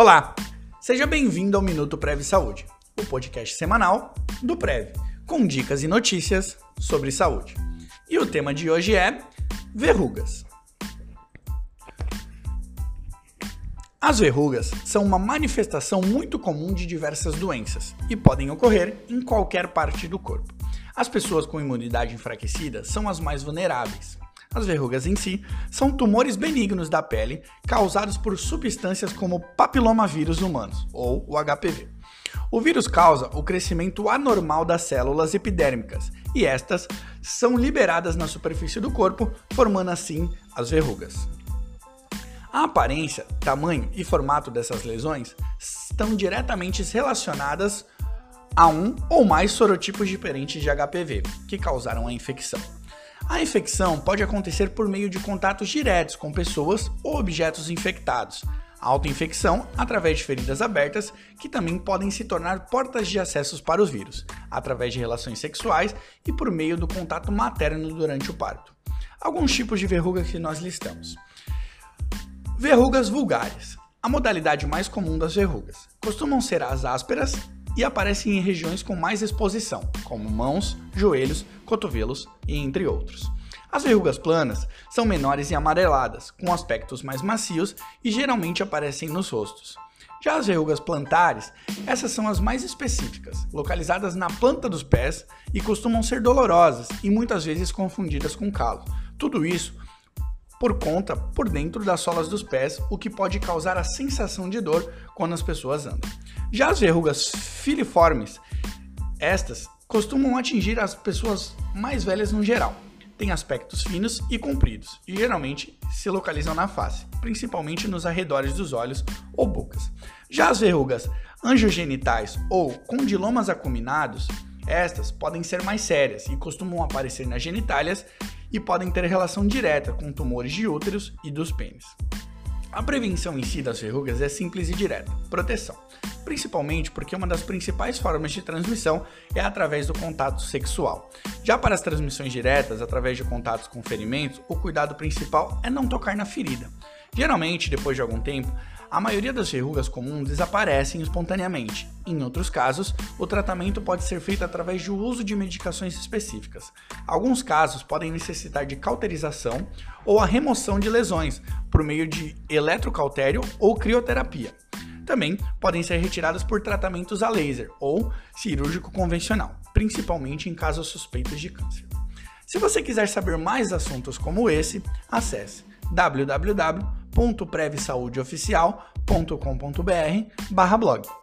Olá, seja bem-vindo ao Minuto Prev Saúde, o podcast semanal do Prev, com dicas e notícias sobre saúde. E o tema de hoje é verrugas. As verrugas são uma manifestação muito comum de diversas doenças e podem ocorrer em qualquer parte do corpo. As pessoas com imunidade enfraquecida são as mais vulneráveis. As verrugas em si são tumores benignos da pele causados por substâncias como papilomavírus humanos, ou o HPV. O vírus causa o crescimento anormal das células epidérmicas e estas são liberadas na superfície do corpo, formando assim as verrugas. A aparência, tamanho e formato dessas lesões estão diretamente relacionadas a um ou mais sorotipos diferentes de HPV que causaram a infecção. A infecção pode acontecer por meio de contatos diretos com pessoas ou objetos infectados. Autoinfecção através de feridas abertas, que também podem se tornar portas de acessos para os vírus, através de relações sexuais e por meio do contato materno durante o parto. Alguns tipos de verrugas que nós listamos. Verrugas vulgares. A modalidade mais comum das verrugas. Costumam ser as ásperas e aparecem em regiões com mais exposição, como mãos, joelhos, cotovelos e entre outros. As verrugas planas são menores e amareladas, com aspectos mais macios e geralmente aparecem nos rostos. Já as verrugas plantares, essas são as mais específicas, localizadas na planta dos pés e costumam ser dolorosas e muitas vezes confundidas com calo. Tudo isso por conta por dentro das solas dos pés, o que pode causar a sensação de dor quando as pessoas andam. Já as verrugas filiformes, estas costumam atingir as pessoas mais velhas no geral. Têm aspectos finos e compridos e geralmente se localizam na face, principalmente nos arredores dos olhos ou bocas. Já as verrugas angiogenitais ou condilomas acuminados, estas podem ser mais sérias e costumam aparecer nas genitálias e podem ter relação direta com tumores de úteros e dos pênis. A prevenção em si das verrugas é simples e direta: proteção. Principalmente porque uma das principais formas de transmissão é através do contato sexual. Já para as transmissões diretas, através de contatos com ferimentos, o cuidado principal é não tocar na ferida. Geralmente, depois de algum tempo, a maioria das verrugas comuns desaparecem espontaneamente. Em outros casos, o tratamento pode ser feito através do uso de medicações específicas. Alguns casos podem necessitar de cauterização ou a remoção de lesões por meio de eletrocautério ou crioterapia. Também podem ser retiradas por tratamentos a laser ou cirúrgico convencional, principalmente em casos suspeitos de câncer. Se você quiser saber mais assuntos como esse, acesse www www.prevsaudeoficial.com.br blog.